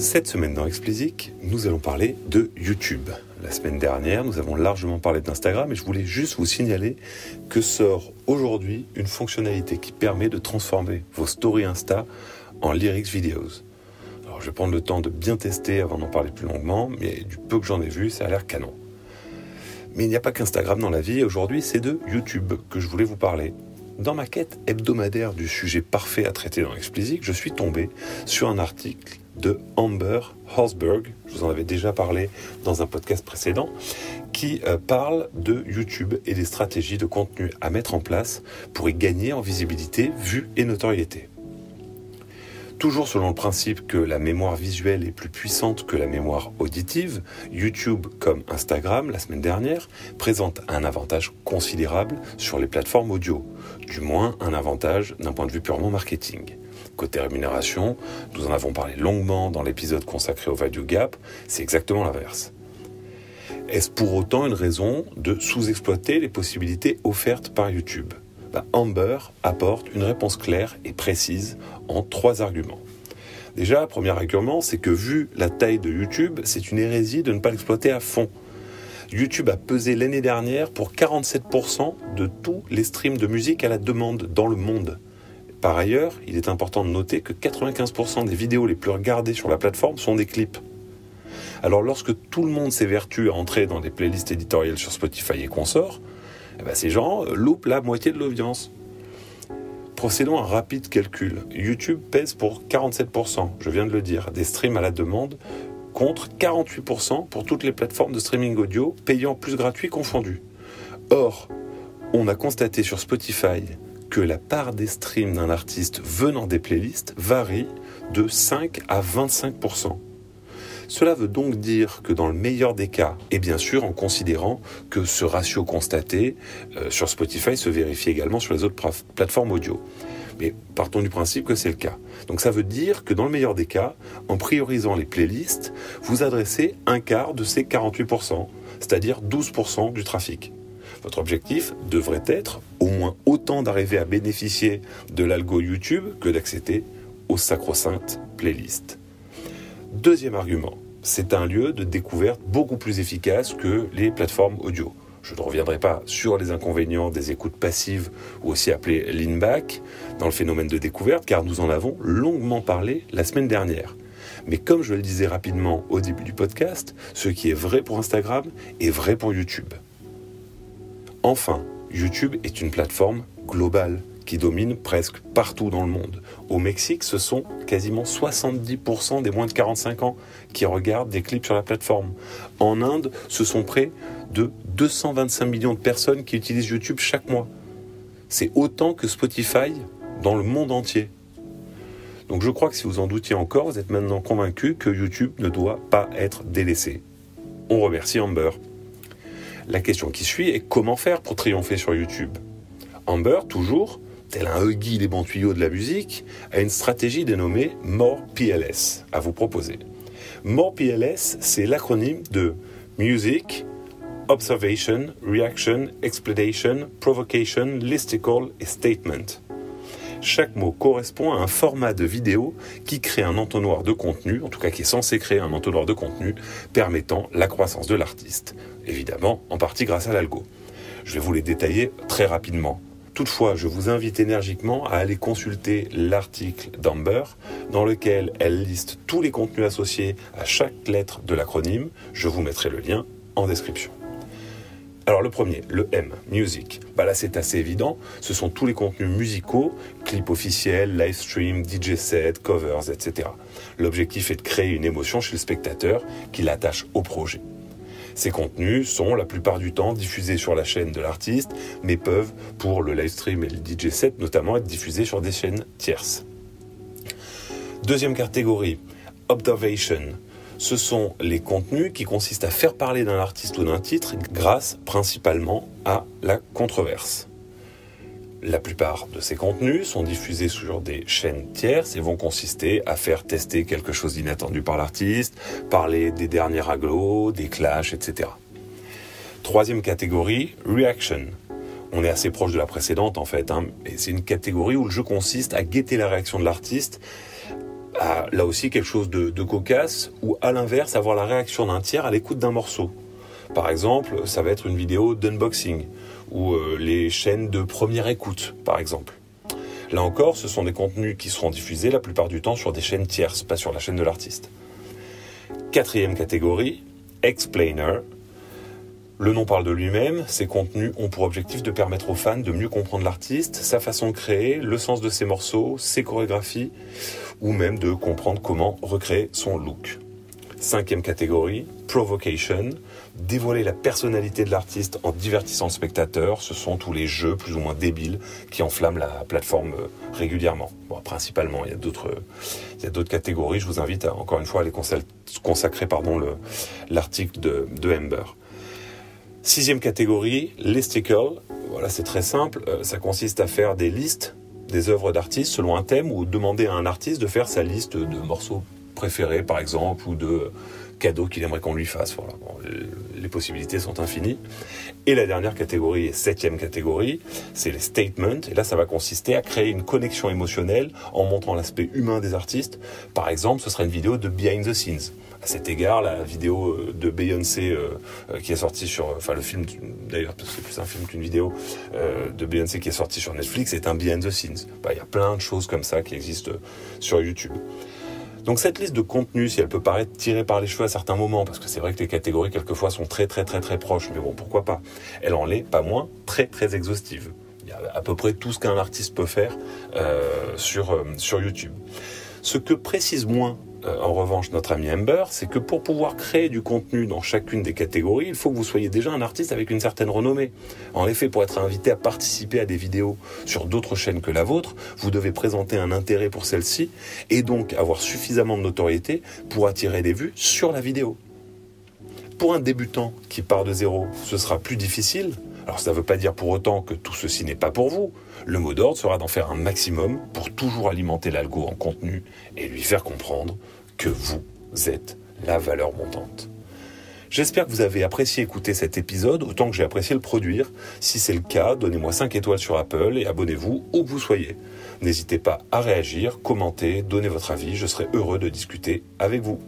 Cette semaine dans Explicit, nous allons parler de YouTube. La semaine dernière, nous avons largement parlé d'Instagram et je voulais juste vous signaler que sort aujourd'hui une fonctionnalité qui permet de transformer vos stories Insta en lyrics videos. Alors je vais prendre le temps de bien tester avant d'en parler plus longuement, mais du peu que j'en ai vu, ça a l'air canon. Mais il n'y a pas qu'Instagram dans la vie, aujourd'hui c'est de YouTube que je voulais vous parler. Dans ma quête hebdomadaire du sujet parfait à traiter dans Explicit, je suis tombé sur un article de Amber Horsberg, je vous en avais déjà parlé dans un podcast précédent, qui euh, parle de YouTube et des stratégies de contenu à mettre en place pour y gagner en visibilité, vue et notoriété. Toujours selon le principe que la mémoire visuelle est plus puissante que la mémoire auditive, YouTube, comme Instagram la semaine dernière, présente un avantage considérable sur les plateformes audio, du moins un avantage d'un point de vue purement marketing. Côté rémunération, nous en avons parlé longuement dans l'épisode consacré au value gap, c'est exactement l'inverse. Est-ce pour autant une raison de sous-exploiter les possibilités offertes par YouTube? Bah, Amber apporte une réponse claire et précise en trois arguments. Déjà, premier argument, c'est que vu la taille de YouTube, c'est une hérésie de ne pas l'exploiter à fond. YouTube a pesé l'année dernière pour 47% de tous les streams de musique à la demande dans le monde. Par ailleurs, il est important de noter que 95% des vidéos les plus regardées sur la plateforme sont des clips. Alors lorsque tout le monde s'évertue à entrer dans des playlists éditoriales sur Spotify et consorts, eh ben, ces gens euh, loupent la moitié de l'audience. Procédons à un rapide calcul. YouTube pèse pour 47%, je viens de le dire, des streams à la demande, contre 48% pour toutes les plateformes de streaming audio, payant plus gratuits confondus. Or, on a constaté sur Spotify que la part des streams d'un artiste venant des playlists varie de 5 à 25%. Cela veut donc dire que dans le meilleur des cas, et bien sûr en considérant que ce ratio constaté euh, sur Spotify se vérifie également sur les autres plateformes audio. Mais partons du principe que c'est le cas. Donc ça veut dire que dans le meilleur des cas, en priorisant les playlists, vous adressez un quart de ces 48%, c'est-à-dire 12% du trafic. Votre objectif devrait être au moins autant d'arriver à bénéficier de l'algo YouTube que d'accéder aux sacro-saintes playlists. Deuxième argument, c'est un lieu de découverte beaucoup plus efficace que les plateformes audio. Je ne reviendrai pas sur les inconvénients des écoutes passives ou aussi appelées lean-back dans le phénomène de découverte car nous en avons longuement parlé la semaine dernière. Mais comme je le disais rapidement au début du podcast, ce qui est vrai pour Instagram est vrai pour YouTube. Enfin, YouTube est une plateforme globale qui domine presque partout dans le monde. Au Mexique, ce sont quasiment 70% des moins de 45 ans qui regardent des clips sur la plateforme. En Inde, ce sont près de 225 millions de personnes qui utilisent YouTube chaque mois. C'est autant que Spotify dans le monde entier. Donc je crois que si vous en doutiez encore, vous êtes maintenant convaincu que YouTube ne doit pas être délaissé. On remercie Amber. La question qui suit est comment faire pour triompher sur YouTube? Amber, toujours, tel un Huggy des bons tuyaux de la musique, a une stratégie dénommée More PLS à vous proposer. More PLS, c'est l'acronyme de Music, Observation, Reaction, Explanation, Provocation, Listicle et Statement. Chaque mot correspond à un format de vidéo qui crée un entonnoir de contenu, en tout cas qui est censé créer un entonnoir de contenu permettant la croissance de l'artiste. Évidemment, en partie grâce à l'algo. Je vais vous les détailler très rapidement. Toutefois, je vous invite énergiquement à aller consulter l'article d'Amber dans lequel elle liste tous les contenus associés à chaque lettre de l'acronyme. Je vous mettrai le lien en description. Alors le premier, le M, music. Bah là c'est assez évident, ce sont tous les contenus musicaux, clips officiels, live stream, DJ set, covers, etc. L'objectif est de créer une émotion chez le spectateur qui l'attache au projet. Ces contenus sont la plupart du temps diffusés sur la chaîne de l'artiste, mais peuvent, pour le live stream et le DJ set notamment, être diffusés sur des chaînes tierces. Deuxième catégorie, observation. Ce sont les contenus qui consistent à faire parler d'un artiste ou d'un titre grâce principalement à la controverse. La plupart de ces contenus sont diffusés sur des chaînes tierces et vont consister à faire tester quelque chose d'inattendu par l'artiste, parler des derniers aglos, des clashs, etc. Troisième catégorie, reaction. On est assez proche de la précédente en fait, hein, et c'est une catégorie où le jeu consiste à guetter la réaction de l'artiste là aussi quelque chose de cocasse, ou à l'inverse, avoir la réaction d'un tiers à l'écoute d'un morceau. Par exemple, ça va être une vidéo d'unboxing, ou euh, les chaînes de première écoute, par exemple. Là encore, ce sont des contenus qui seront diffusés la plupart du temps sur des chaînes tierces, pas sur la chaîne de l'artiste. Quatrième catégorie, explainer. Le nom parle de lui-même, ces contenus ont pour objectif de permettre aux fans de mieux comprendre l'artiste, sa façon de créer, le sens de ses morceaux, ses chorégraphies, ou même de comprendre comment recréer son look. Cinquième catégorie, provocation. Dévoiler la personnalité de l'artiste en divertissant le spectateur, ce sont tous les jeux plus ou moins débiles qui enflamment la plateforme euh, régulièrement. Bon, principalement, il y a d'autres, il y a d'autres catégories. Je vous invite à, encore une fois à les consacrer, pardon, le, l'article de, de Ember. Sixième catégorie, listicle. Voilà, c'est très simple. Euh, ça consiste à faire des listes des œuvres d'artistes selon un thème ou demander à un artiste de faire sa liste de morceaux par exemple, ou de cadeaux qu'il aimerait qu'on lui fasse. Voilà. les possibilités sont infinies. Et la dernière catégorie, septième catégorie, c'est les statements. Et là, ça va consister à créer une connexion émotionnelle en montrant l'aspect humain des artistes. Par exemple, ce sera une vidéo de behind the scenes. À cet égard, la vidéo euh, de Beyoncé euh, euh, qui est sortie sur, enfin le film d'ailleurs parce que c'est plus un film qu'une vidéo de Beyoncé qui est sortie sur Netflix, c'est un behind the scenes. Bah, il y a plein de choses comme ça qui existent sur YouTube. Donc cette liste de contenus, si elle peut paraître tirée par les cheveux à certains moments, parce que c'est vrai que les catégories quelquefois sont très très très très proches, mais bon pourquoi pas, elle en est pas moins très très exhaustive. Il y a à peu près tout ce qu'un artiste peut faire euh, sur, euh, sur YouTube. Ce que précise moins en revanche, notre ami Amber, c'est que pour pouvoir créer du contenu dans chacune des catégories, il faut que vous soyez déjà un artiste avec une certaine renommée. En effet, pour être invité à participer à des vidéos sur d'autres chaînes que la vôtre, vous devez présenter un intérêt pour celle-ci et donc avoir suffisamment de notoriété pour attirer des vues sur la vidéo. Pour un débutant qui part de zéro, ce sera plus difficile, alors ça ne veut pas dire pour autant que tout ceci n'est pas pour vous. Le mot d'ordre sera d'en faire un maximum pour toujours alimenter l'algo en contenu et lui faire comprendre que vous êtes la valeur montante. J'espère que vous avez apprécié écouter cet épisode autant que j'ai apprécié le produire. Si c'est le cas, donnez-moi 5 étoiles sur Apple et abonnez-vous où que vous soyez. N'hésitez pas à réagir, commenter, donner votre avis, je serai heureux de discuter avec vous.